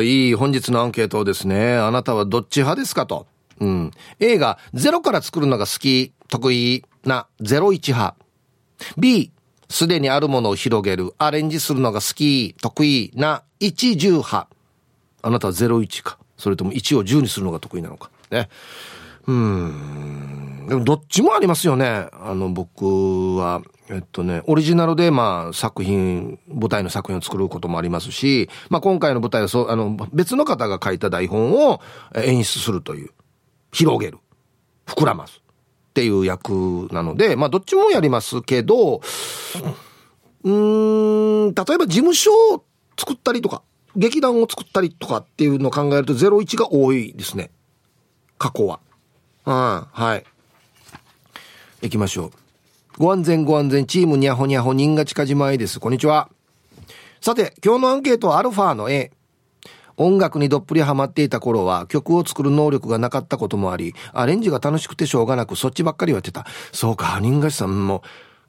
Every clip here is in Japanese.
いい本日のアンケートですね。あなたはどっち派ですかと。うん。A がゼロから作るのが好き、得意な01派。B、すでにあるものを広げる、アレンジするのが好き、得意な10派。あなたは01か。それとも1を10にするのが得意なのか。ね。うん。でもどっちもありますよね。あの、僕は、えっとね、オリジナルで、まあ、作品、舞台の作品を作ることもありますし、まあ、今回の舞台はそう、あの、別の方が書いた台本を演出するという、広げる、膨らますっていう役なので、まあ、どっちもやりますけど、うん、例えば事務所を作ったりとか、劇団を作ったりとかっていうのを考えると01が多いですね。過去は。うん、はい。行きましょう。ご安全ご安全、チームにゃほにゃほ、人が近島へです。こんにちは。さて、今日のアンケートはアルファの A。音楽にどっぷりハマっていた頃は曲を作る能力がなかったこともあり、アレンジが楽しくてしょうがなくそっちばっかりやってた。そうか、人がしさんも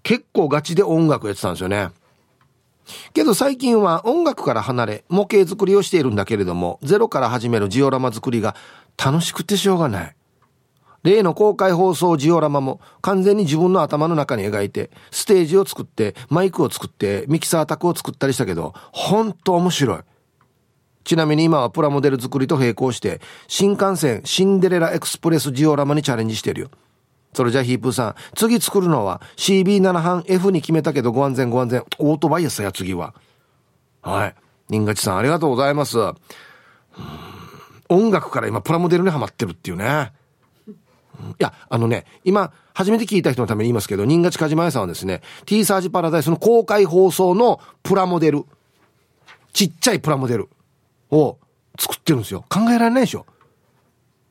結構ガチで音楽やってたんですよね。けど最近は音楽から離れ模型作りをしているんだけれども、ゼロから始めるジオラマ作りが楽しくてしょうがない。例の公開放送ジオラマも完全に自分の頭の中に描いて、ステージを作って、マイクを作って、ミキサー卓を作ったりしたけど、ほんと面白い。ちなみに今はプラモデル作りと並行して、新幹線シンデレラエクスプレスジオラマにチャレンジしてるよ。それじゃあヒープーさん、次作るのは CB7 班 F に決めたけどご安全ご安全。オートバイやさや、次は。はい。人勝さんありがとうございます。音楽から今プラモデルにハマってるっていうね。いや、あのね、今、初めて聞いた人のために言いますけど、新勝梶前さんはですね、T サージパラダイスの公開放送のプラモデル、ちっちゃいプラモデルを作ってるんですよ。考えられないでしょ。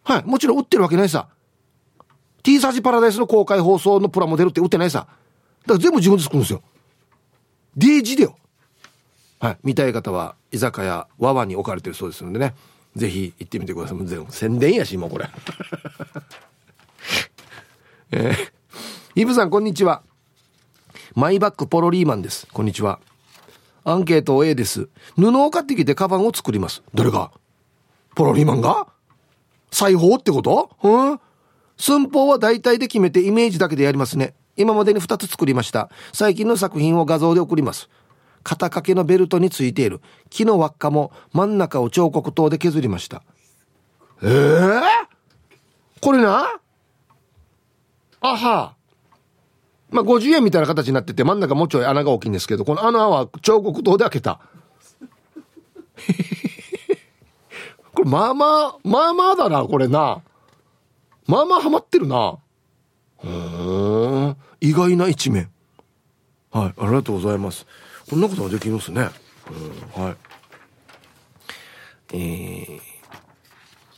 はい。もちろん売ってるわけないさ。T サージパラダイスの公開放送のプラモデルって売ってないさ。だから全部自分で作るんですよ。デイジでよ。はい。見たい方は、居酒屋、わわに置かれてるそうですのでね。ぜひ行ってみてください。宣伝やし、もうこれ。えー、イブさん、こんにちは。マイバッグポロリーマンです。こんにちは。アンケート A です。布を買ってきてカバンを作ります。誰が？ポロリーマンが？裁縫ってこと？うん？寸法は大体で決めてイメージだけでやりますね。今までに2つ作りました。最近の作品を画像で送ります。肩掛けのベルトについている木の輪っかも真ん中を彫刻刀で削りました。ええー、これな？あは。まあ、50円みたいな形になってて、真ん中もうちょい穴が大きいんですけど、この穴は彫刻刀で開けた。これ、まあまあ、まあまあだな、これな。まあまあハマってるな。うん。意外な一面。はい、ありがとうございます。こんなことができるんですね。はい。えー、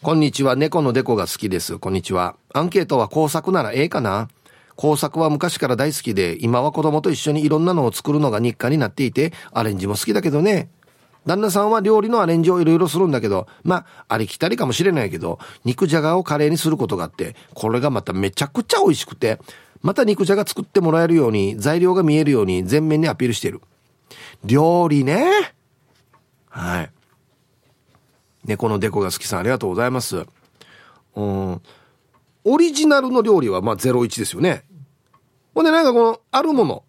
こんにちは。猫のデコが好きです。こんにちは。アンケートは工作ならええかな工作は昔から大好きで、今は子供と一緒にいろんなのを作るのが日課になっていて、アレンジも好きだけどね。旦那さんは料理のアレンジをいろいろするんだけど、まあ、ありきたりかもしれないけど、肉じゃがをカレーにすることがあって、これがまためちゃくちゃ美味しくて、また肉じゃが作ってもらえるように、材料が見えるように全面にアピールしてる。料理ね。はい。猫のデコが好きさんありがとうございます。うん。オリジナルの料理はまあ01ですよね。ほんでなんかこの、あるもの。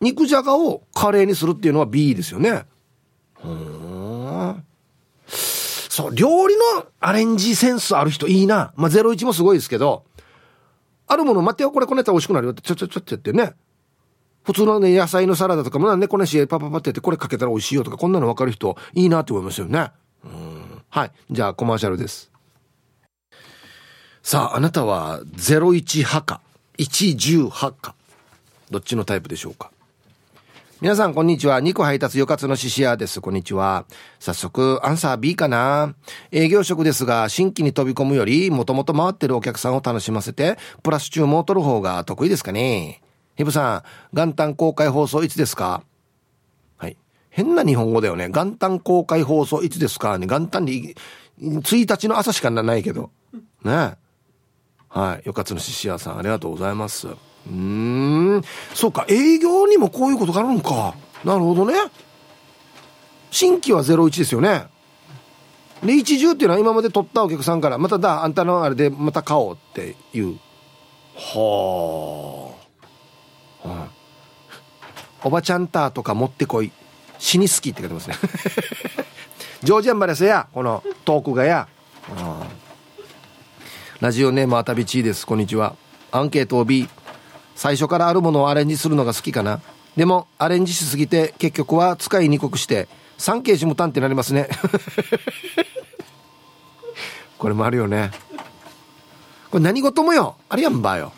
肉じゃがをカレーにするっていうのは B ですよね。うん。そう、料理のアレンジセンスある人いいな。まあ01もすごいですけど、あるもの待ってよ、これこねたら美味しくなるよってちょちょちょってやってね。普通のね、野菜のサラダとかもね、こねしパパパってやってこれかけたら美味しいよとか、こんなの分かる人いいなって思いますよね。はい。じゃあコマーシャルです。さあ、あなたは01派か、110派か、どっちのタイプでしょうか？皆さん、こんにちは。肉配達よかつのししやです。こんにちは。早速、アンサー B かな？営業職ですが、新規に飛び込むより、もともと回ってるお客さんを楽しませて、プラス注文を取る方が得意ですかね？ヒブさん、元旦公開放送いつですか？変な日本語だよね。元旦公開放送いつですか？ね。元旦に、1日の朝しかないけど。ねはい。よかつのししやさん、ありがとうございます。うん。そうか、営業にもこういうことがあるのか。なるほどね。新規は01ですよね。で一重っていうのは今まで取ったお客さんからまただあんたのあれでまた買おうっていうはあ、はあ、おばちゃんターとか持ってこい死に好きって書いてますね。ジョージアンバレスやこのトークがや、はあ、ラジオネームあたびちーです。こんにちは。アンケートを B 最初からあるものをアレンジするのが好きかな。でもアレンジしすぎて結局は使いにくくして3ケージ無単ってなりますね。これもあるよね。これ何事もよ。あれやんばよ。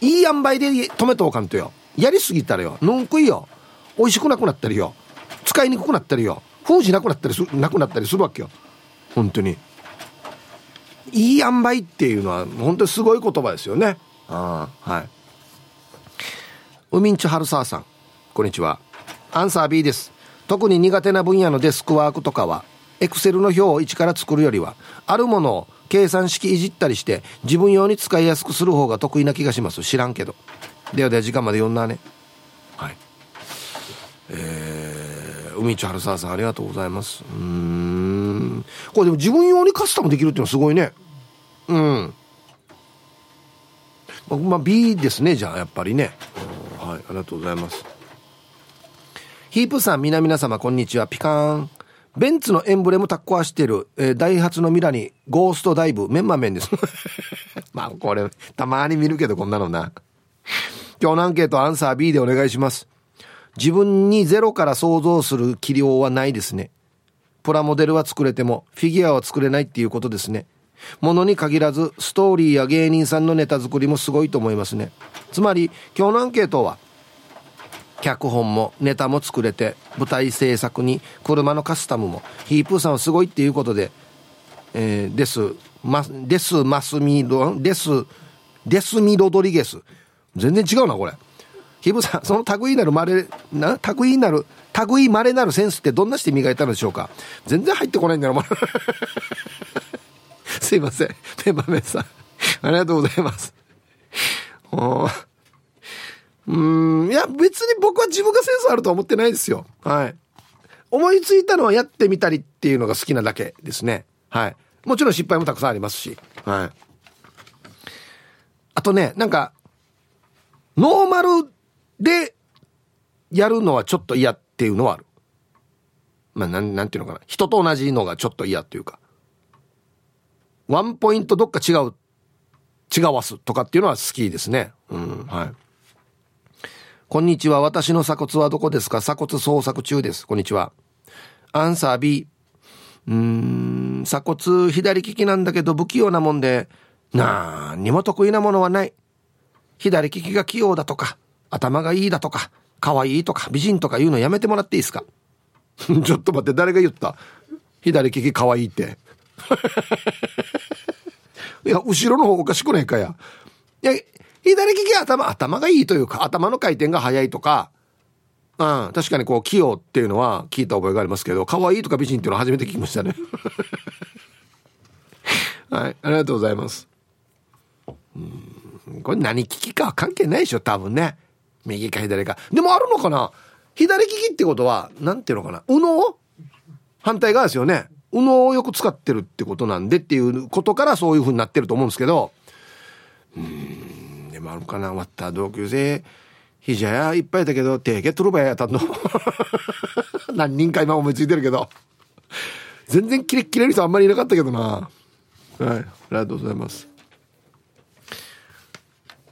いい塩梅で止めとおかんとよ。やりすぎたらよ。ぬんくいよ。美味しくなくなったりよ。使いにくくなったりよ。封じなくなったりすなくなったりするわけよ。本当に。いい塩梅っていうのは本当にすごい言葉ですよね。ああはい。海んち春沢さん。こんにちは。アンサー B です。特に苦手な分野のデスクワークとかはエクセルの表を一から作るよりはあるものを計算式いじったりして自分用に使いやすくする方が得意な気がします。知らんけど。ではでは時間まで読んだね。えー、海地春沢さんありがとうございます。うん。これでも自分用にカスタムできるっていうのはすごいね。うん。まあ B ですねじゃあやっぱりね、はいありがとうございます。ヒープさん皆々様こんにちは。ピカーン。ベンツのエンブレムタッコはしてる、えー、ダイハツのミラにゴーストダイブメンマメンです。まあこれたまに見るけどこんなのな。今日のアンケートアンサー B でお願いします。自分にゼロから想像する器量はないですね。プラモデルは作れてもフィギュアは作れないっていうことですね。ものに限らずストーリーや芸人さんのネタ作りもすごいと思いますね。つまり今日のアンケートは脚本もネタも作れて舞台制作に車のカスタムもヒープーさんはすごいっていうことで、えー、ですマですマスミロですデスミロドリゲス。全然違うなこれ。ヒープーさん その類なるまれな類なる類まれなるセンスってどんなして磨いたのでしょうか？全然入ってこないんだよ すいませんペンマメンさんありがとうございますうん、いや、別に僕は自分がセンスあるとは思ってないですよ。はい。思いついたのはやってみたりっていうのが好きなだけですね。はい。もちろん失敗もたくさんありますし。はい。あとね、なんか、ノーマルでやるのはちょっと嫌っていうのはある。まあ、なん、なんていうのかな。人と同じのがちょっと嫌っていうか。ワンポイントどっか違う、違わすとかっていうのは好きですね。うん、はい。こんにちは。私の鎖骨はどこですか？鎖骨捜索中です。こんにちは。アンサー B。うーん、鎖骨左利きなんだけど不器用なもんで、なーにも得意なものはない。左利きが器用だとか、頭がいいだとか、可愛いとか、美人とか言うのやめてもらっていいですか？ちょっと待って、誰が言った？左利き可愛いって。いや、後ろの方おかしくないかや？いや、左利き頭、頭がいいというか、頭の回転が速いとか、うん、確かにこう、器用っていうのは聞いた覚えがありますけど、可愛いとか美人っていうのは初めて聞きましたね。はい、ありがとうございます。うん、これ何利きかは関係ないでしょ、多分ね。右か左か。でもあるのかな？左利きってことは、なんていうのかな？右脳？反対側ですよね。右脳をよく使ってるってことなんでっていうことからそういう風になってると思うんですけど、うんでもあるかな？終わった同級生。ひじゃやいっぱいだけど手け取るばやったの。何人か今思いついてるけど。全然キレッキレる人あんまりいなかったけどな。はいありがとうございます。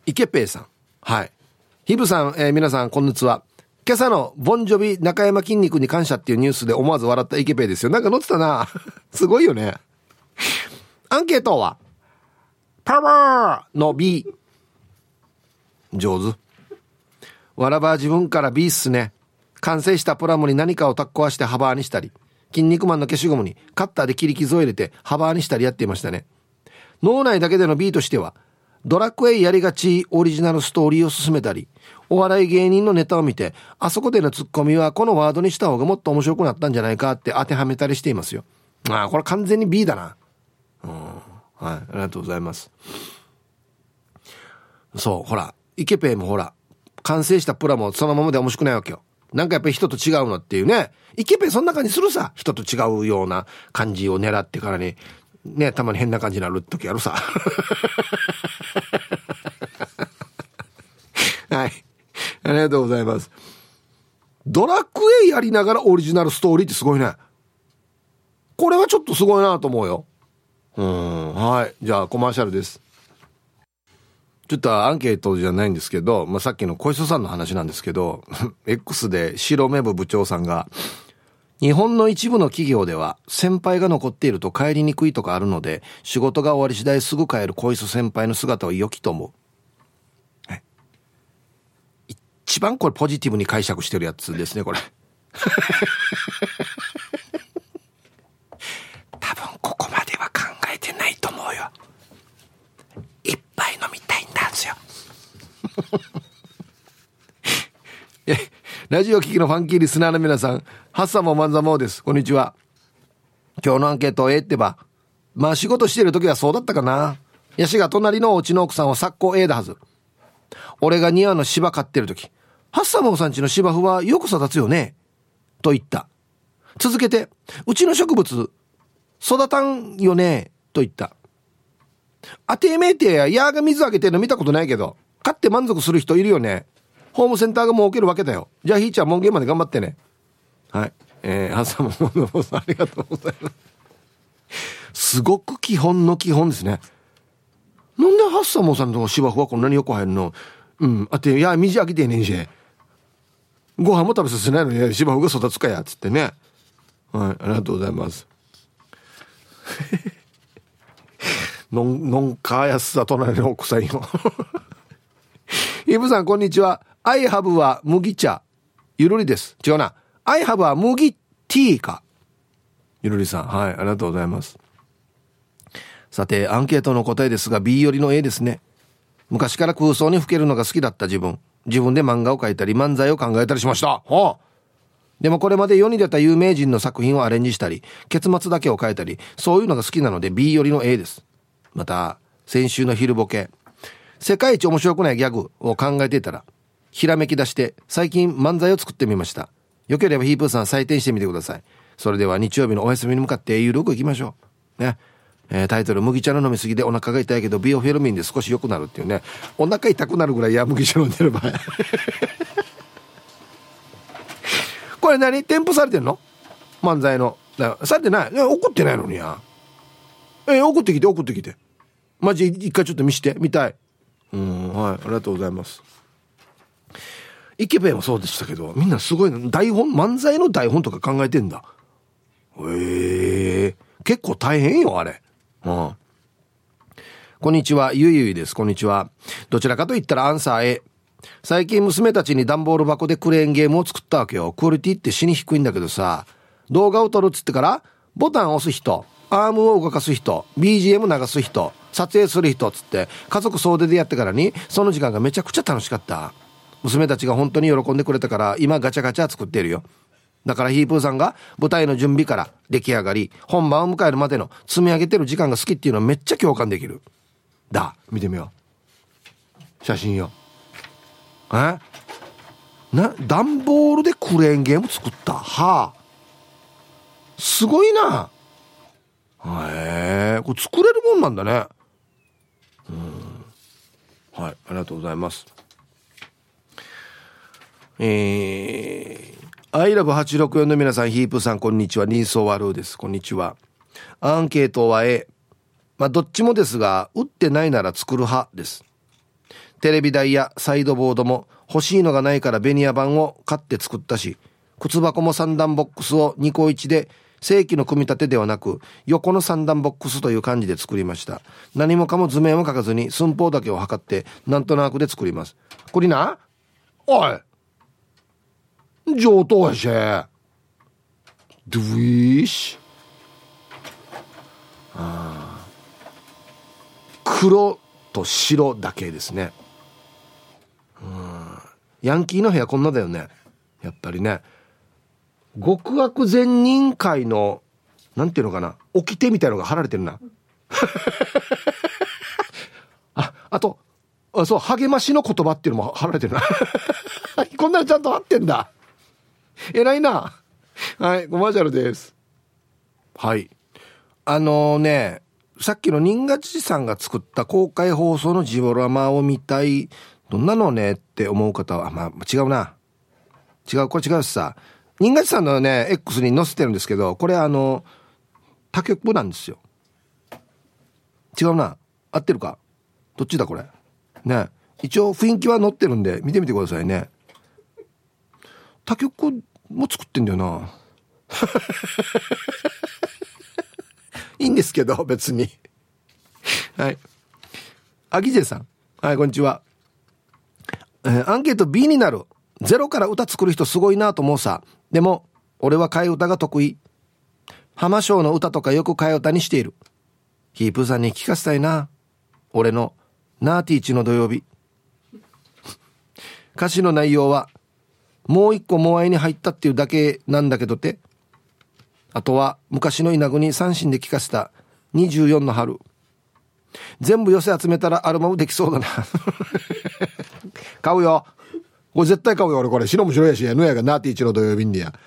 池ペイさん。はい。ヒブさん、えー、皆さんこんにちは今朝のボンジョビ中山筋肉に感謝っていうニュースで思わず笑った池ペイですよなんか載ってたな すごいよねアンケートはパワーの B 上手。わらば自分から B っすね。完成したプラモに何かをタッコアして幅にしたり、筋肉マンの消しゴムにカッターで切り傷を入れて幅にしたりやっていましたね。脳内だけでの B としては、ドラクエやりがちオリジナルストーリーを進めたり、お笑い芸人のネタを見て、あそこでのツッコミはこのワードにした方がもっと面白くなったんじゃないかって当てはめたりしていますよ。ああ、これ完全に B だな。うん。はい、ありがとうございます。そう、ほら、イケペイもほら、完成したプラもそのままで面白くないわけよ。なんかやっぱり人と違うのっていうね。イケペンそんな感じするさ。人と違うような感じを狙ってからに、ね、たまに変な感じになる時あるさ。はい。ありがとうございます。ドラクエやりながらオリジナルストーリーってすごいね。これはちょっとすごいなと思うよ。うん。はい。じゃあコマーシャルです。ちょっとアンケートじゃないんですけど、まあ、さっきの小磯さんの話なんですけど、X で白目部部長さんが、日本の一部の企業では先輩が残っていると帰りにくいとかあるので、仕事が終わり次第すぐ帰る小磯先輩の姿を良きと思う。一番これポジティブに解釈してるやつですね、これ。多分ここまでは考えてないと思うよ。いっぱい飲みたいんですよ。え、ラジオ聞きのファンキーリスナーの皆さん、ハッサモマンザモーです。こんにちは。今日のアンケートええってば。まあ仕事してる時はそうだったかな。ヤシが隣のお家の奥さんは昨今 A だはず。俺が庭の芝飼ってる時、ハッサモーさんちの芝生はよく育つよね。と言った。続けて、うちの植物、育たんよね。と言った。あてめえてや、ヤーが水あげてるの見たことないけど、買って満足する人いるよね。ホームセンターが設けるわけだよ。じゃあ、ひーちゃん、門限まで頑張ってね。はい。えー、ハッサモーさん、ありがとうございます。すごく基本の基本ですね。なんでハッサモーさんの芝生はこんなによく入るの？うん。あって、いや、水あげてねんし。ご飯も食べさせないのに芝生が育つかや、つってね。はい、ありがとうございます。のん、のんかやすさ隣の奥さんよ。イブさん、こんにちは。アイハブは麦茶。ゆるりです。違うな。アイハブは麦ティーか。ゆるりさん、はい、ありがとうございます。さて、アンケートの答えですが、B よりの A ですね。昔から空想に吹けるのが好きだった自分。自分で漫画を描いたり漫才を考えたりしました。はあ、でもこれまで世に出た有名人の作品をアレンジしたり、結末だけを変えたり、そういうのが好きなので B よりの A です。また、先週の昼ボケ、世界一面白くないギャグを考えていたら、ひらめき出して最近漫才を作ってみました。よければヒープーさん採点してみてください。それでは日曜日のお休みに向かってゆるく行きましょう。ね。えー、タイトル、麦茶の飲みすぎでお腹が痛いけど、ビオフェルミンで少し良くなるっていうね。お腹痛くなるぐらいや麦茶飲んでる場合。これ何？添付されてんの？漫才の。されてない。怒ってないのにや。えー、送ってきて、送ってきて。マジ一回ちょっと見して、見たい。うん、はい、ありがとうございます。イケペンもそうでしたけど、みんなすごいな。台本、漫才の台本とか考えてんだ。ええー、結構大変よ、あれ。うん。こんにちは、ゆいゆいです。こんにちは。どちらかと言ったらアンサー A。最近娘たちに段ボール箱でクレーンゲームを作ったわけよ。クオリティって死に低いんだけどさ、動画を撮るっつってから、ボタンを押す人、アームを動かす人、BGM 流す人、撮影する人っつって、家族総出でやってからに、その時間がめちゃくちゃ楽しかった。娘たちが本当に喜んでくれたから、今ガチャガチャ作ってるよ。だからヒープーさんが舞台の準備から出来上がり、本番を迎えるまでの積み上げてる時間が好きっていうのはめっちゃ共感できる。だ、見てみよう。写真よ。え？な、段ボールでクレーンゲーム作った？はあ。すごいな。へえ、これ作れるもんなんだね。うん。はい、ありがとうございます。えー、アイラブ864の皆さん、ヒープさん、こんにちは。ニーソーワルーです。こんにちは。アンケートは A。まあ、どっちもですが、打ってないなら作る派です。テレビ台やサイドボードも欲しいのがないからベニヤ板を買って作ったし、靴箱も三段ボックスを2個1で正規の組み立てではなく、横の三段ボックスという感じで作りました。何もかも図面を描かずに寸法だけを測って、なんとなくで作ります。これな？おい上等やし。ドゥイーシ。あ黒と白だけですね。うん。ヤンキーの部屋こんなだよね。やっぱりね。極悪善人会の、なんていうのかな。掟みたいのが貼られてるな。あ、あと、あそう、励ましの言葉っていうのも貼られてるな。こんなのちゃんと貼ってんだ。偉いな。はい、コマーシャルです。はい。あのー、ね、さっきの人賀知事さんが作った公開放送のジオラマを見たい、どんなのねって思う方は、まあ、違うな。違う、これ違うしさ。人賀知さんのね、X に載せてるんですけど、これあの、他局なんですよ。違うな。合ってるか？どっちだこれ？ね。一応雰囲気は載ってるんで、見てみてくださいね。他局も作ってんだよな。いいんですけど、別に。はい。アギジェさん。はい、こんにちは。えー、アンケート B になる。ゼロから歌作る人すごいなと思うさ。でも、俺は替え歌が得意。浜章の歌とかよく替え歌にしている。ヒープさんに聞かせたいな。俺のナーティーチの土曜日。歌詞の内容は、もう一個モアイに入ったっていうだけなんだけどって。あとは昔の稲子に三振で聴かせた24の春。全部寄せ集めたらアルバムできそうだな 買うよ。これ絶対買うよ、俺これ。白も白やし、やぬやがナーティーチの土曜日にや。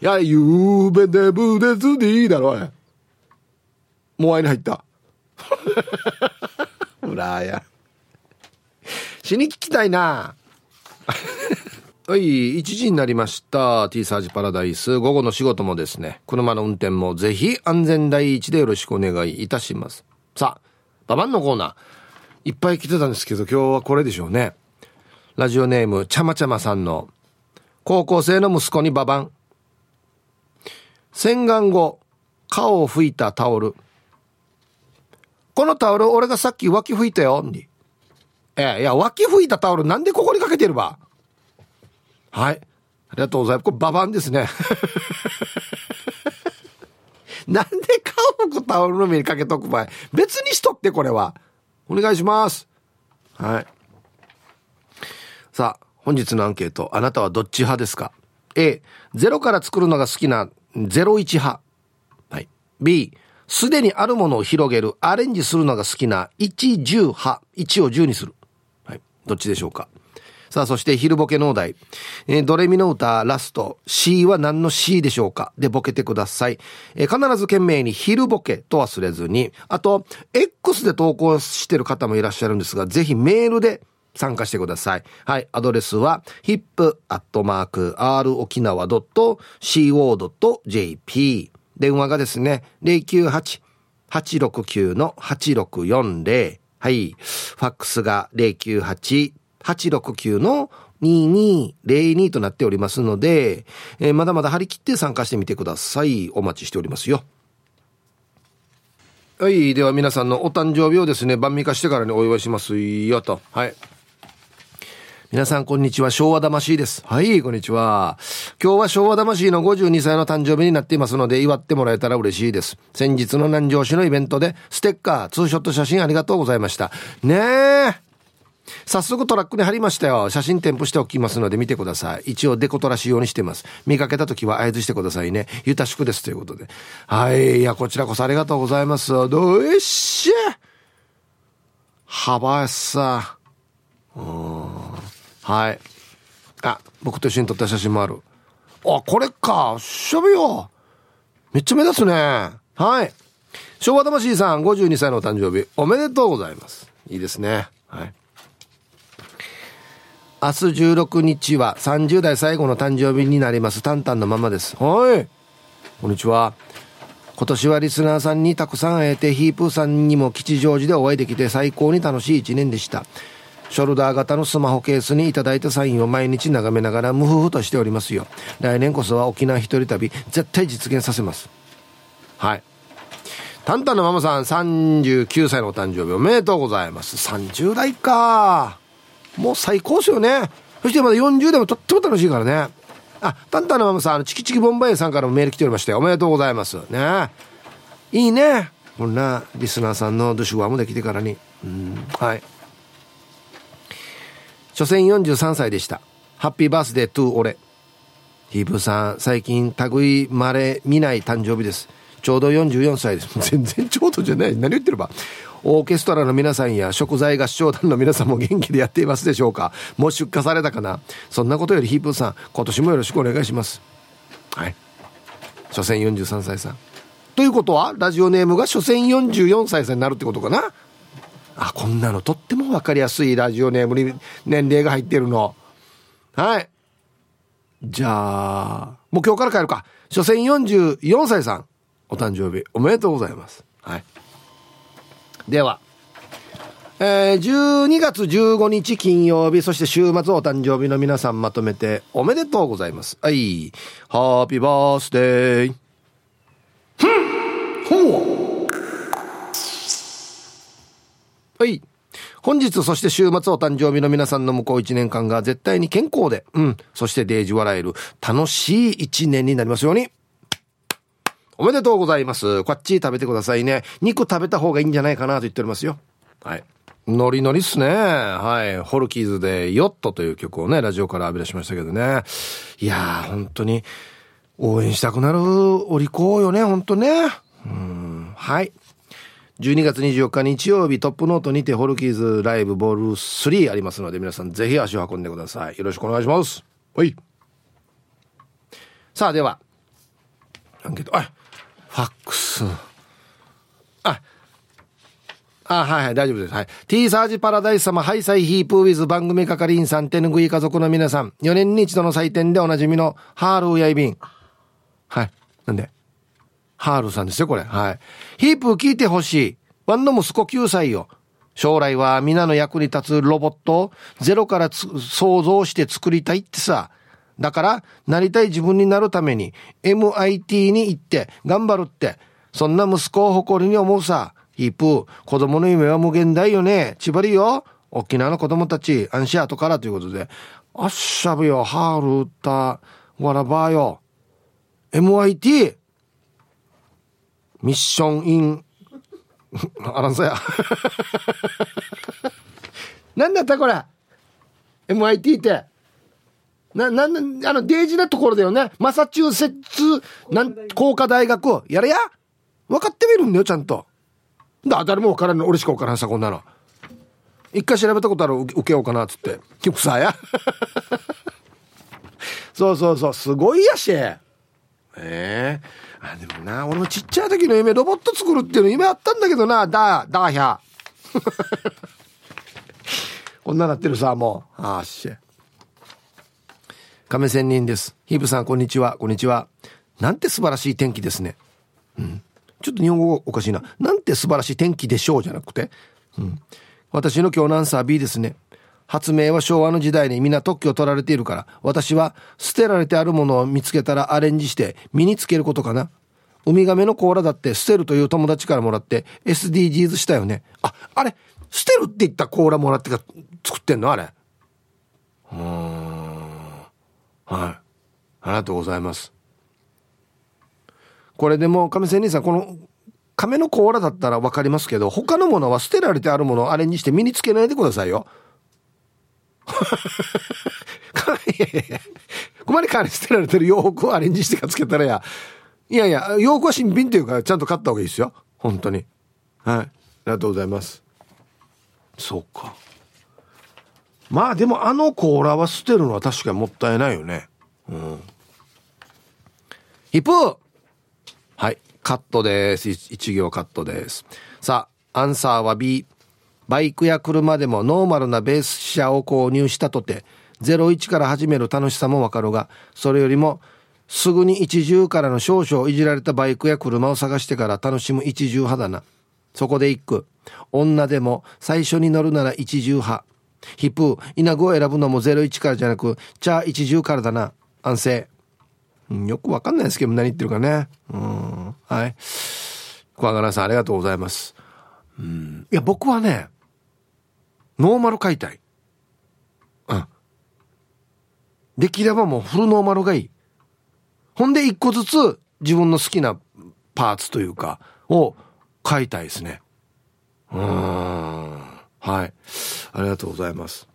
いや、ゆうべでぶでずでいいだろ、おい。モアイに入った。うらや。死に聞きたいな。はい、1時になりました。T サージパラダイス。午後の仕事もですね、車の運転もぜひ安全第一でよろしくお願いいたします。さあ、ババンのコーナー。いっぱい来てたんですけど、今日はこれでしょうね。ラジオネーム、ちゃまちゃまさんの、高校生の息子にババン。洗顔後、顔を拭いたタオル。このタオル、俺がさっき脇拭いたよ。にえ、いや、脇拭いたタオルなんでここにかけてるば？はい。ありがとうございます。これ、ババンですね。なんで顔をタオルの上にかけとく場合。別にしとって、これは。お願いします。はい。さあ、本日のアンケート。あなたはどっち派ですか ?A、ゼロから作るのが好きな01派。はい。B、すでにあるものを広げる、アレンジするのが好きな110派。1を10にする。どっちでしょうか？さあ、そして昼ボケのお題。えー、ドレミの歌ラスト C は何の C でしょうか？でボケてください。えー、必ず懸命に昼ボケと忘れずに、あと、X で投稿してる方もいらっしゃるんですが、ぜひメールで参加してください。はい。アドレスは hip.r 沖縄 .co.jp 電話がですね、098-869-8640はい。ファックスが098 869の2202となっておりますので、えー、まだまだ張り切って参加してみてください。お待ちしておりますよ。はい。では皆さんのお誕生日をですね、晩味化してからねお祝いしますよと。はい。皆さんこんにちは。昭和魂です。はい、こんにちは。今日は昭和魂の52歳の誕生日になっていますので、祝ってもらえたら嬉しいです。先日の南城市のイベントで、ステッカー、ツーショット写真ありがとうございました。ねえ。早速トラックに貼りましたよ。写真添付しておきますので見てください。一応デコトラ仕様にしてます。見かけた時は合図してくださいね。ゆたしくですということで。はい。いや、こちらこそありがとうございます。どうしし幅さ。うん。はい。あ、僕と一緒に撮った写真もある。あ、これか。しゃべよ。めっちゃ目立つね。はい。昭和魂さん、52歳のお誕生日、おめでとうございます。いいですね。はい。明日16日は30代最後の誕生日になります。タンタンのままです。はい。こんにちは。今年はリスナーさんにたくさん会えて、ヒープーさんにも吉祥寺でお会いできて最高に楽しい一年でした。ショルダー型のスマホケースにいただいたサインを毎日眺めながらムフフとしておりますよ。来年こそは沖縄一人旅、絶対実現させます。はい。タンタンのママさん39歳のお誕生日おめでとうございます。30代か。もう最高っすよね。そしてまだ40代もとっても楽しいからね。あ、タンタンのママさん、あの、チキチキボンバイエさんからもメール来ておりまして、おめでとうございます。ね。いいね。こんなリスナーさんのドシュワもできてからに。うん、はい。所詮43歳でした。ハッピーバースデートゥー俺。ヒープさん、最近類まれ見ない誕生日です。ちょうど44歳です。全然ちょうどじゃない。何言ってれば。オーケストラの皆さんや食材合唱団の皆さんも元気でやっていますでしょうかもう出荷されたかなそんなことよりヒープーさん今年もよろしくお願いしますはい所詮43歳さんということはラジオネームが所詮44歳さんになるってことかなあこんなのとっても分かりやすいラジオネームに年齢が入ってるのはいじゃあもう今日から帰るか所詮44歳さんお誕生日おめでとうございますはいではえー、12月15日金曜日、そして週末お誕生日の皆さんまとめておめでとうございます。はい。ハッピーバースデー。ふんほうはい。本日、そして週末お誕生日の皆さんの向こう1年間が絶対に健康で、うん、そしてデージ笑える楽しい1年になりますように。おめでとうございます。こっち食べてくださいね。肉食べた方がいいんじゃないかなと言っておりますよ。はい。ノリノリっすね。はい。ホルキーズでヨットという曲をね、ラジオから浴び出しましたけどね。いやー、本当に応援したくなるお利口よね、本当ね。うん。はい。12月24日日曜日トップノートにてホルキーズライブボール3ありますので皆さんぜひ足を運んでください。よろしくお願いします。はい。さあでは、アンケート、あ、ファックス。あ、あ、はいはい、大丈夫です。はい。T サージパラダイス様、ハイサイヒープウィズ番組係員さん、手ぬぐい家族の皆さん、4年に一度の祭典でおなじみのハールーヤイビン。はい。なんでハールさんですよ、これ。はい。ヒープ聞いてほしい。ワンの息子9歳よ。将来は皆の役に立つロボットをゼロから想像して作りたいってさ。だから、なりたい自分になるために MIT に行って頑張るって。そんな息子を誇りに思うさ。ヒープ、子供の夢は無限大よね。千葉りよ。沖縄の子供たち、安心後からということで。あっしゃぶよ、ハールタ、わらばよ。MIT! ミッションイン、あらんそや。なんだったこれ ?MIT って。な、なん、あの、デージなところだよね。マサチューセッツ、なん、工科大学。やれや分かってみるんだよ、ちゃんと。だ、誰も分からんの。俺しか分からんさ、こんなの。一回調べたことある受けようかな、つって。さや。そうそうそう、すごいやし。ええー、あ、でもな、俺もちっちゃい時の夢、ロボット作るっていうの夢あったんだけどな、だ、だひゃ。こんななってるさ、もう。あーし。亀仙人です。ヒープさん、こんにちは。こんにちは。なんて素晴らしい天気ですね。うん。ちょっと日本語おかしいな。なんて素晴らしい天気でしょうじゃなくて。うん。私の今日のアンサー B ですね。発明は昭和の時代に皆特許を取られているから、私は捨てられてあるものを見つけたらアレンジして身につけることかな。ウミガメの甲羅だって捨てるという友達からもらって SDGs したよね。あ、あれ、捨てるって言った甲羅もらってか作ってんの？あれ。うん。はい。ありがとうございます。これでも亀仙人さん、この亀の甲羅だったら分かりますけど、他のものは捨てられてあるものをアレンジして身につけないでくださいよ。困 りかに捨てられてる洋服をアレンジしてかつけたらや。いやいや、洋服は新品っていうか、ちゃんと買った方がいいですよ。本当に。はい。ありがとうございます。そうか。まあでもあの甲羅は捨てるのは確かにもったいないよね。うん。ヒップはい。カットです。一行カットです。さあ、アンサーは B。バイクや車でもノーマルなベース車を購入したとて、01から始める楽しさもわかるが、それよりも、すぐに一重からの少々いじられたバイクや車を探してから楽しむ一重派だな。そこで一句。女でも最初に乗るなら一重派。ヒップ、稲子を選ぶのも01からじゃなく、チャー一重からだな。安静。うん、よくわかんないですけど、何言ってるかね。うん。はい。小柄さん、ありがとうございます。うん。いや、僕はね、ノーマル解体。うん。できればもうフルノーマルがいい。ほんで一個ずつ自分の好きなパーツというか、を買いたいですね。うん。はい。ありがとうございます。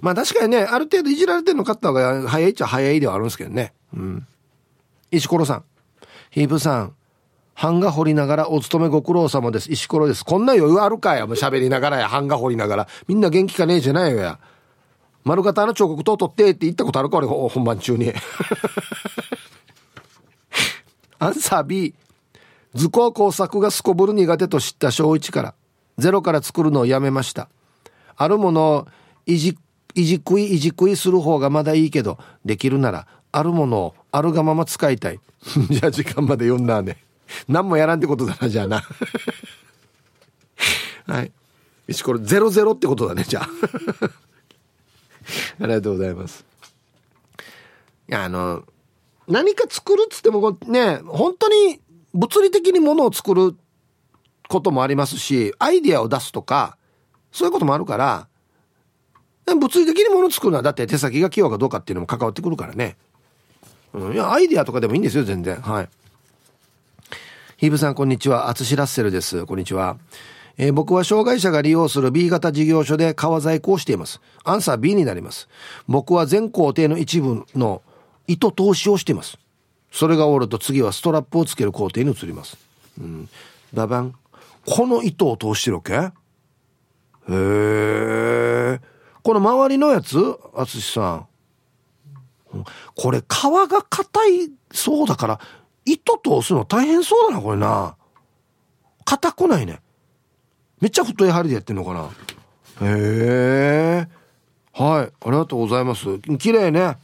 まあ確かにね、ある程度いじられてるの買った方が早いっちゃ早いではあるんですけどね。うん。石ころさん。ヒープさん。版画掘りながらお勤めご苦労様です。石ころです。こんな余裕あるかや。もう喋りながらや、版画掘りながら。みんな元気かねえじゃないよや。丸型の彫刻刀取ってって言ったことあるか俺本番中に。アンサー B。図工工作がすこぶる苦手と知った小1から。ゼロから作るのをやめました。あるものをいじ、いじくいいじくいする方がまだいいけど、できるなら、あるものをあるがまま使いたい。じゃあ時間まで読んだね。何もやらんってことだな、じゃあな。はい。石これゼロゼロってことだね、じゃあ。ありがとうございます。いや、あの、何か作るっつってもね、本当に物理的にものを作ることもありますし、アイディアを出すとか、そういうこともあるから、物理的にものを作るのはだって手先が器用かどうかっていうのも関わってくるからね。うん、いや、アイディアとかでもいいんですよ、全然。はい。ヒーブさん、こんにちは。アツシラッセルです。こんにちは。えー、僕は障害者が利用する B 型事業所で革細工をしています。アンサー B になります。僕は全工程の一部の糸通しをしています。それが終わると次はストラップをつける工程に移ります。うん。ババン。この糸を通してるわけ？へえ。この周りのやつ？あつしさん。これ皮が硬いそうだから糸通すの大変そうだなこれな。硬くないね。めっちゃ太い針でやってんのかな。へえはい。ありがとうございます。綺麗ね。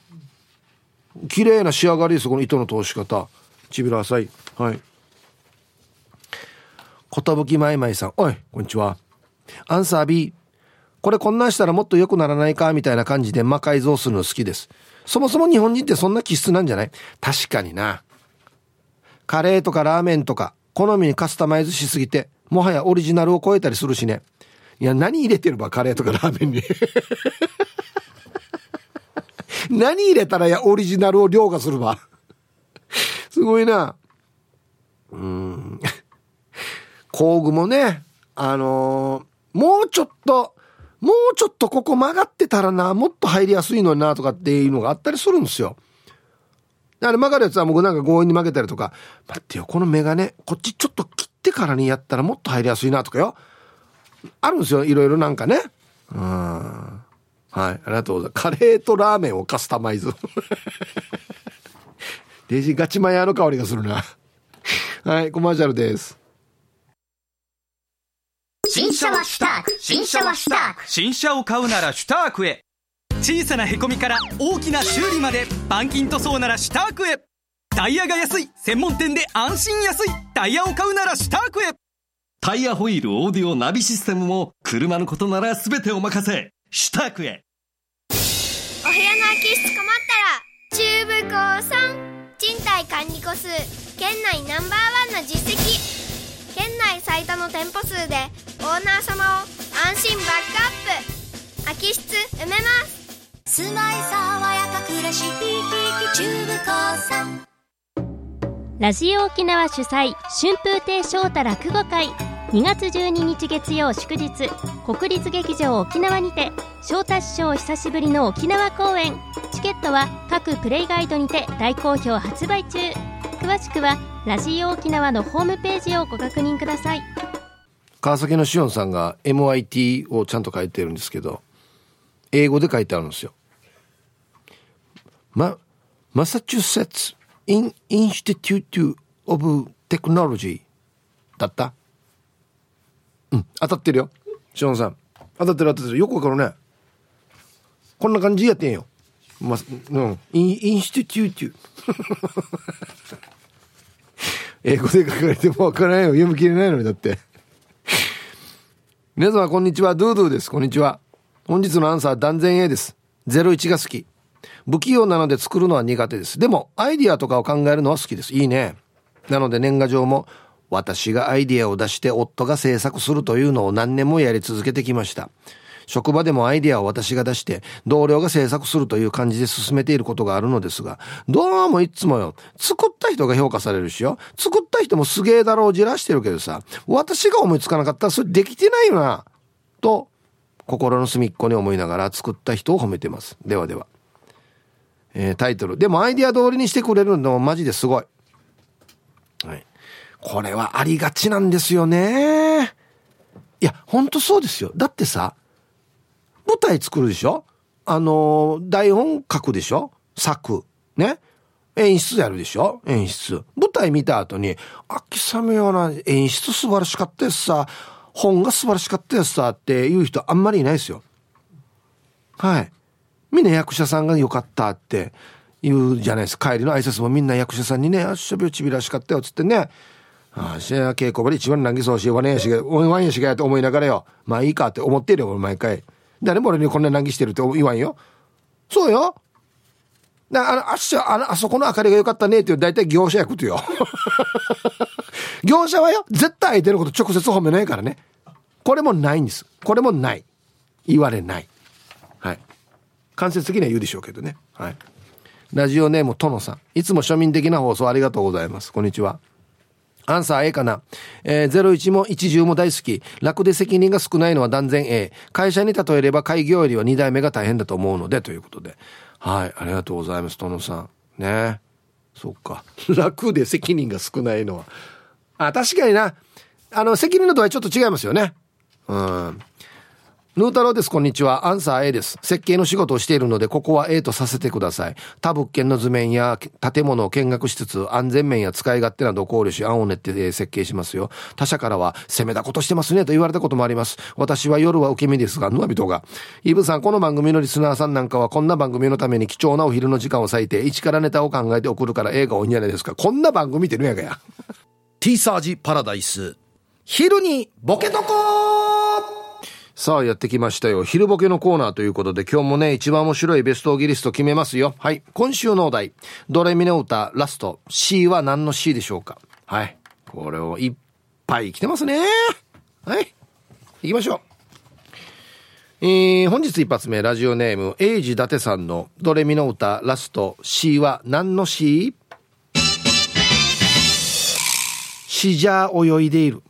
綺麗な仕上がりですこの糸の通し方。ちびら浅い。はい。寿まいまいさん。おいこんにちは。アンサー B これこんなんしたらもっと良くならないか？みたいな感じで魔改造するの好きです。そもそも日本人ってそんな気質なんじゃない？確かにな。カレーとかラーメンとか好みにカスタマイズしすぎてもはやオリジナルを超えたりするしね。いや何入れてればカレーとかラーメンに。何入れたらやオリジナルを凌駕するば。すごいな。うん。工具もねあのー、もうちょっともうちょっとここ曲がってたらなもっと入りやすいのになとかっていうのがあったりするんですよ。あれ曲がるやつは僕なんか強引に曲げたりとか、待ってよ、このメガネ、こっちちょっと切ってからにやったらもっと入りやすいなとかよ。あるんですよ、いろいろなんかね。うん。はい、ありがとうございます。カレーとラーメンをカスタマイズ。デジガチマヤの香りがするな。はい、コマーシャルです。新車はシュターク新車はシュターク新車を買うならシュタークへ小さなへこみから大きな修理まで板金塗装ならシュタークへ。タイヤが安い専門店で安心安い。タイヤを買うならシュタークへ。タイヤホイールオーディオナビシステムも車のことなら全てお任せ。シュタークへ。お部屋の空き室困ったら中部工さん賃貸管理個数県内ナンバーワンの実績。県内最多の店舗数でオーナー様を安心バックアップ。空き室埋めます住まい爽やか暮らし中部高さラジオ沖縄主催春風亭昇太落語会。2月12日月曜祝日国立劇場沖縄にて昇太師匠久しぶりの沖縄公演。チケットは各プレイガイドにて大好評発売中。詳しくはラジオ沖縄のホームページをご確認ください。川崎のしおんさんが MIT をちゃんと書いてるんですけど英語で書いてあるんですよ。マ Massachusetts In Institute of Technologyーだった？うん当たってるよ。ショーンさん。当たってる当たってる。よくわかるね。こんな感じやってんよ。まうん。インインスティテュート英語で書かれてもわからないよ。読み切れないのにだって。皆様こんにちは。ドゥードゥです。こんにちは。本日のアンサー断然 A です01が好き不器用なので作るのは苦手です。でも、アイディアとかを考えるのは好きです。いいね。なので年賀状も、私がアイディアを出して夫が制作するというのを何年もやり続けてきました。職場でもアイディアを私が出して同僚が制作するという感じで進めていることがあるのですが、どうもいつもよ、作った人が評価されるしよ。作った人もすげえだろうじらしてるけどさ、私が思いつかなかったらそれできてないよな。と、心の隅っこに思いながら作った人を褒めてます。ではでは。えー、タイトル。でもアイディア通りにしてくれるのもマジですごい。はい。これはありがちなんですよね。いや、ほんとそうですよ。だってさ、舞台作るでしょ？あの、台本書くでしょ？作。ね？演出やるでしょ？演出。舞台見た後に、秋雨ような演出素晴らしかったですさ、本が素晴らしかったですさって言う人あんまりいないですよ。はい。みんな役者さんが良かったって言うじゃないですか。帰りの挨拶もみんな役者さんにね、あっしゃびょちびらしかったよっつってね。ああ、しや稽古場で一番難儀そうし、わねやしが、おいわんやしがやと思いながらよ。まあいいかって思ってるよ、毎回。誰も俺にこんな難儀してるって言わんよ。そうよ。なあの、あっしゃ、あの、あそこの明かりが良かったねっていう、大体業者役とよ。業者はよ、絶対相手のこと直接褒めないからね。これもないんです。これもない。言われない。はい。間接的には言うでしょうけどね。はい。ラジオネーム、とのさん。いつも庶民的な放送ありがとうございます。こんにちは。アンサー A かな。えー、01も10も大好き。楽で責任が少ないのは断然 A。会社に例えれば開業よりは2代目が大変だと思うので、ということで。はい、ありがとうございます、殿さん。ね。そっか。楽で責任が少ないのは。あ、確かにな。あの、責任の度合いちょっと違いますよね。うん。ヌー太郎です。こんにちは。アンサー A です。設計の仕事をしているので、ここは A とさせてください。他物件の図面や建物を見学しつつ、安全面や使い勝手などを考慮し、案を練って設計しますよ。他社からは、攻めたことしてますねと言われたこともあります。私は夜は受け身ですが、ヌアビトが。イブさん、この番組のリスナーさんなんかは、こんな番組のために貴重なお昼の時間を割いて、一からネタを考えて送るから映画おんじゃないですか？こんな番組ってぬやがや。ティーサージパラダイス。昼にボケとこさあ、やってきましたよ。昼ボケのコーナーということで、今日もね、一番面白いベストオギリスト決めますよ。はい。今週のお題、ドレミの歌、ラスト、C は何の C でしょうか？はい。これをいっぱい来てますね。はい。行きましょう。えー、本日一発目、ラジオネーム、エイジ伊達さんのドレミの歌、ラスト、C は何の C? シジャー泳いでいる。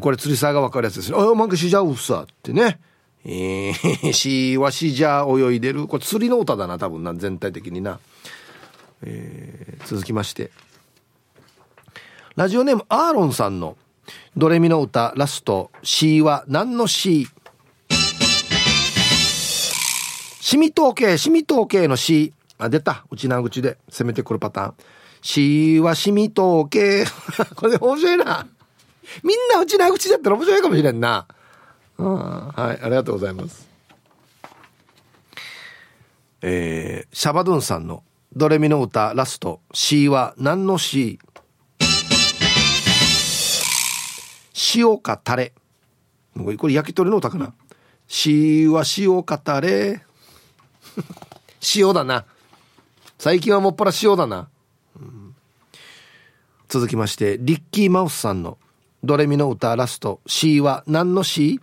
これ釣りさが分かるやつですね。あ、なんかしじゃうさってね。えー、しわしじゃ泳いでる。これ釣りの歌だな、多分な、全体的にな。えー、続きまして。ラジオネームアーロンさんのドレミの歌ラスト C は何の C? シミ統計、シミ統計の C。あ、出た。内な口で攻めてくるパターン。C はシミ統計。これ面白いな。みんなうちな口だったら面白いかもしれんな。うん、はい、ありがとうございます。えー、シャバドゥンさんのドレミの歌ラスト C は何の C? 塩かタレ。これ焼き鳥の歌かな。C は塩かタレ。塩だな。最近はもっぱら塩だな。続きまして、リッキーマウスさんのドレミの歌ラスト C は何の C?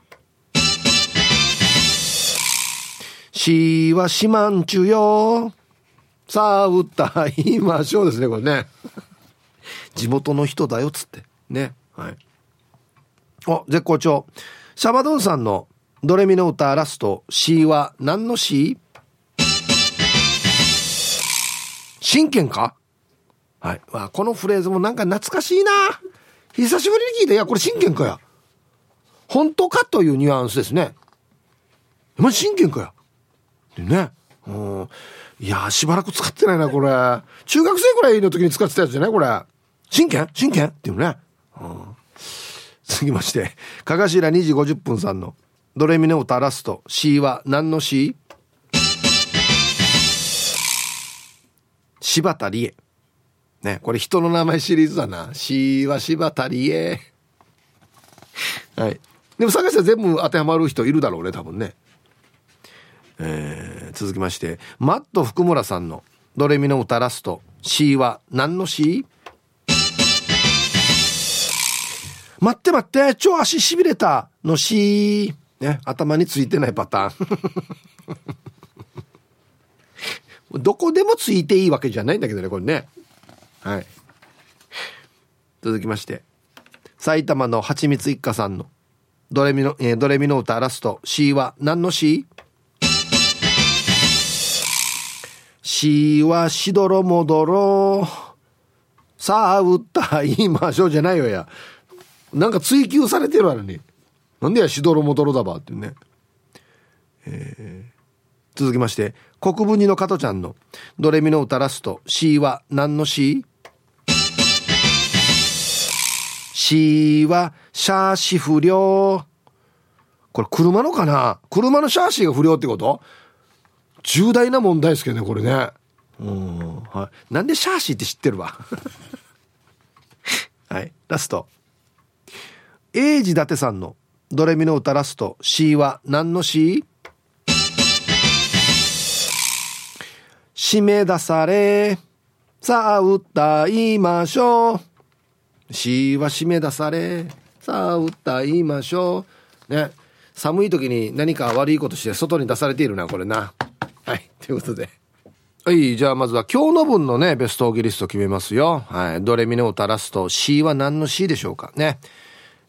C は四万中よ。さあ歌いましょうですねこれね。地元の人だよっつって。ね。はい。お絶好調。シャバドンさんのドレミの歌ラスト C は何の C? 真剣か？はい。まあ、このフレーズもなんか懐かしいな。久しぶりに聞いて、いや、これ真剣かや。本当かというニュアンスですね。ま真剣かや。でね。うん。いやしばらく使ってないな、これ。中学生ぐらいの時に使ってたやつじゃない？これ。真剣？真剣？っていうね。うん。続きまして、かがしら2時50分さんの、ドレミの歌ラスト、C は何の C? 柴田理恵。ね、これ人の名前シリーズだな。しわしばたりえ。はい。でも探したら全部当てはまる人いるだろうね、多分ね。えー、続きまして、マット福村さんのドレミの歌ラスト、C は何の C? 待って待って、超足しびれたの C。ね、頭についてないパターン。どこでもついていいわけじゃないんだけどね、これね。はい。続きまして、埼玉のはちみつ一家さんのドレミの、えー、ドレミの歌ラスト C は何の C? C はしどろもどろ。さあ、打った、言いましょうじゃないよや。なんか追求されてるわのに。なんでや、しどろもどろだばっていうね。えー続きまして、国分寺の加トちゃんのドレミの歌ラスト、C は何の C? C はシャーシ不良。これ車のかな？車のシャーシが不良ってこと？重大な問題ですけどね、これね。うん。はい。なんでシャーシーって知ってるわ？はい。ラスト。エイジ伊達さんのドレミの歌ラスト C は何の C? 締め出され。さあ歌いましょう。C は締め出され。さあ歌いましょう。ね。寒い時に何か悪いことして外に出されているな、これな。はい。ということで。はい。じゃあまずは今日の分のね、ベストオーギリスト決めますよ。はい。ドレミの歌ラスト C は何の C でしょうかね。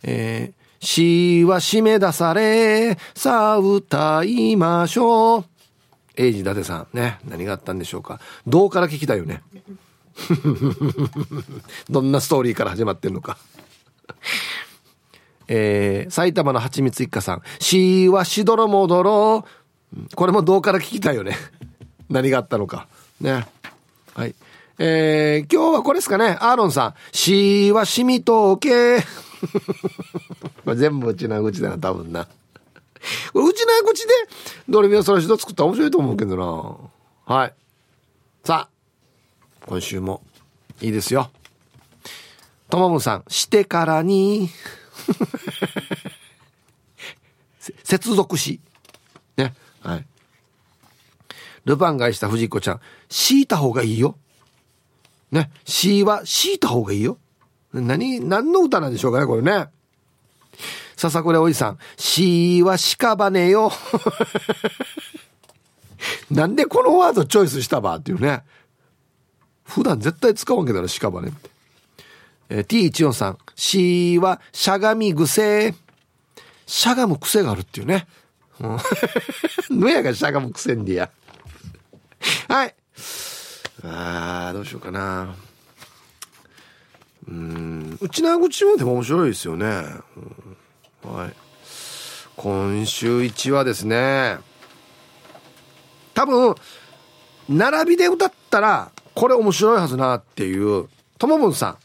えー、C は締め出され。さあ歌いましょう。エイジ伊達さんね。何があったんでしょうか。どうから聞きたいよね。どんなストーリーから始まってんのか。えー、埼玉のはちみつ一家さん。しはしどろもどろ。これもどうから聞きたいよね。何があったのか。ね。はい。えー、今日はこれですかね。アーロンさん。しはしみとけ。これ全部うちな口だな、多分な。これうちな口でドレミアソラシド作ったら面白いと思うけどな。はい。さあ、今週もいいですよ。ともむさん、してからに、接続詞。ね。はい。ルパンがした藤子ちゃん、敷いた方がいいよ。ね。しは敷いた方がいいよ。何、何の歌なんでしょうかね、これね。笹倉おじさん、しは屍よ。なんでこのワードチョイスしたばっていうね。普段絶対使うわけどな、屍って。えー、T14 さん、しはしゃがみ癖。しゃがむ癖があるっていうね。うん。のやがしゃがむ癖んでや。はい。あー、どうしようかな。うん。うちな口もでも面白いですよね。うん、はい。今週一はですね、多分、並びで歌ったら、これ面白いはずなっていう、ともぶんさん。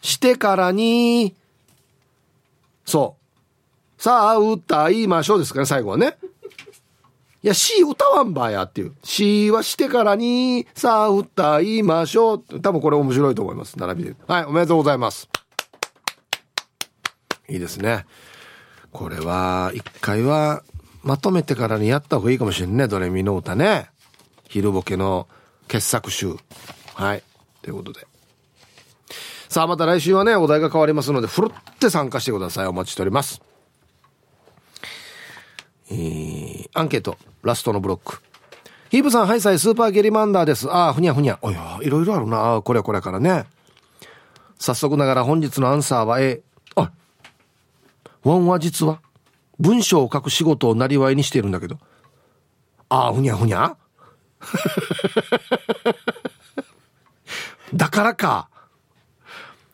してからに、そう。さあ、歌いましょうですから、最後はね。いや、C 歌わんばやっていう。C はしてからに、さあ、歌いましょう。多分これ面白いと思います。並びで。はい、おめでとうございます。いいですね。これは、一回は、まとめてからにやった方がいいかもしれんね。ドレミの歌ね。昼ボケの傑作集。はい。ということで。さあ、また来週はね、お題が変わりますので、ふるって参加してください。お待ちしております。えー、アンケート、ラストのブロック。ヒープさん、ハイサイ、スーパーゲリマンダーです。ああ、ふにゃふにゃ。おや、いろいろあるな。あこれこれからね。早速ながら本日のアンサーは A。あ、ワンは実は、文章を書く仕事をなりわいにしているんだけど。ああ、ふにゃふにゃ。だからか。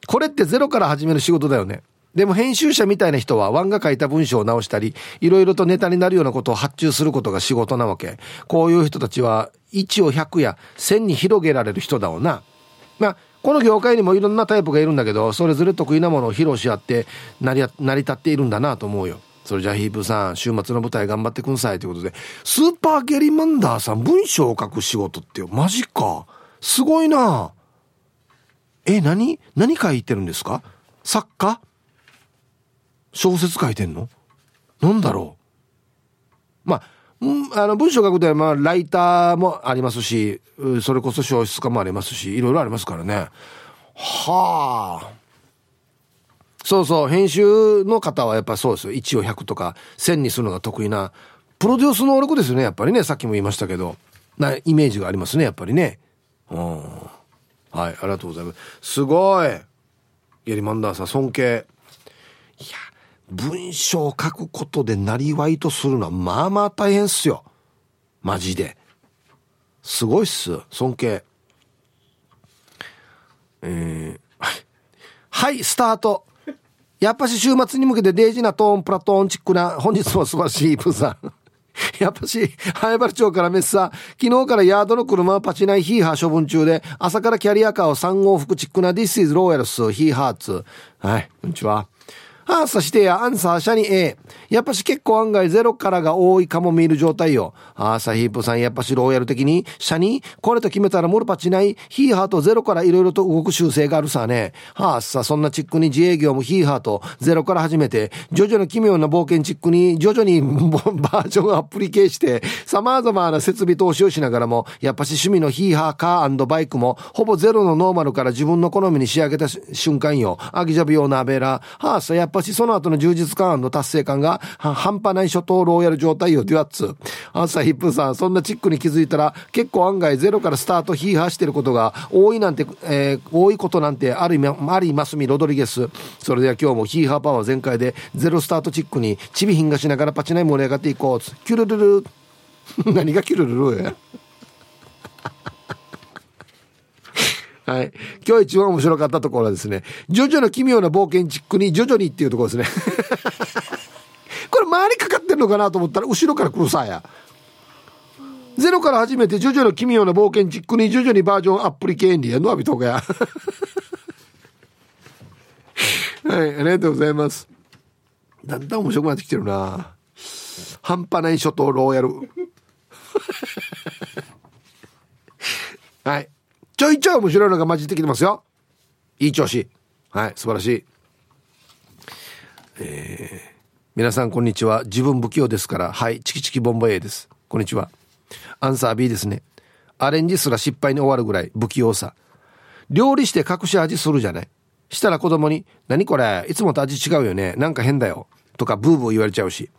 これってゼロから始める仕事だよね。でも編集者みたいな人はワンが書いた文章を直したり、いろいろとネタになるようなことを発注することが仕事なわけ。こういう人たちは1を100や1000に広げられる人だろうな。まあ、この業界にもいろんなタイプがいるんだけど、それぞれ得意なものを披露し合って成り立っているんだなと思うよ。それじゃあヒープさん、週末の舞台頑張ってくんさいということで、スーパーゲリマンダーさん、文章を書く仕事ってマジか。すごいな。え、何？何書いてるんですか？作家？小説書いてんの？なんだろう。まあ、うん、あの文章書くとはまあライターもありますしそれこそ小説家もありますしいろいろありますからね。はあ。そうそう編集の方はやっぱそうですよ1を100とか1000にするのが得意なプロデュース能力ですよねやっぱりねさっきも言いましたけどなイメージがありますねやっぱりねうんはいありがとうございますすごいゲリマンダーさん尊敬いや文章を書くことでなりわいとするのはまあまあ大変っすよ。マジで。すごいっす。尊敬。えー、はい、スタート。やっぱし週末に向けてデイジなトーンプラトーンチックな本日も素晴らしいプーさん。やっぱし、早原町からメッサー昨日からヤードの車はパチナイヒーハー処分中で、朝からキャリアカーを3往復チックな This is Royals ヒーハーツ。はい、こんにちは。はあ、さしてや、アンサー、シャニ A。やっぱし結構案外ゼロからが多いかも見る状態よ。ああ、サヒープさん、やっぱしローヤル的に、シャニこれと決めたらモルパチない、ヒーハーとゼロから色々と動く習性があるさね。はあ、さ、そんなチックに自営業もヒーハーとゼロから始めて、ジョジョの奇妙な冒険チックに徐々にバージョンアプリ系して、様々な設備投資をしながらも、やっぱし趣味のヒーハーカーバイクも、ほぼゼロのノーマルから自分の好みに仕上げた瞬間よ。アギジャビオナベラ。はあ、さ、やっぱしその後の充実感の達成感が半端ない初頭ローヤル状態よ、デュアッツ。朝ヒップさん、そんなチックに気づいたら、結構案外ゼロからスタートヒーハーしてることが多いなんて、えー、多いことなんてある意味ありますみロドリゲス。それでは今日もヒーハーパワー全開でゼロスタートチックにチビヒンがしながらパチナイ盛り上がっていこう。キュルルル。何がキュルルル？や。はい。今日一番面白かったところはですね、ジョジョの奇妙な冒険チックにジョジョにっていうところですね。これ周りかかってるのかなと思ったら後ろから来るさや。ゼロから始めてジョジョの奇妙な冒険チックにジョジョにバージョンアップリケーンリやのアビトかや。はい、ありがとうございます。だんだん面白くなってきてるな。半端ない初頭ローヤル。はい。ちょいちょい面白いのが混じってきてますよ。いい調子。はい、素晴らしい。えー、皆さんこんにちは。自分不器用ですから、はい、チキチキボンボ A です。こんにちは。アンサー B ですね。アレンジすら失敗に終わるぐらい不器用さ。料理して隠し味するじゃない。したら子供に、何これいつもと味違うよねなんか変だよ。とかブーブー言われちゃうし。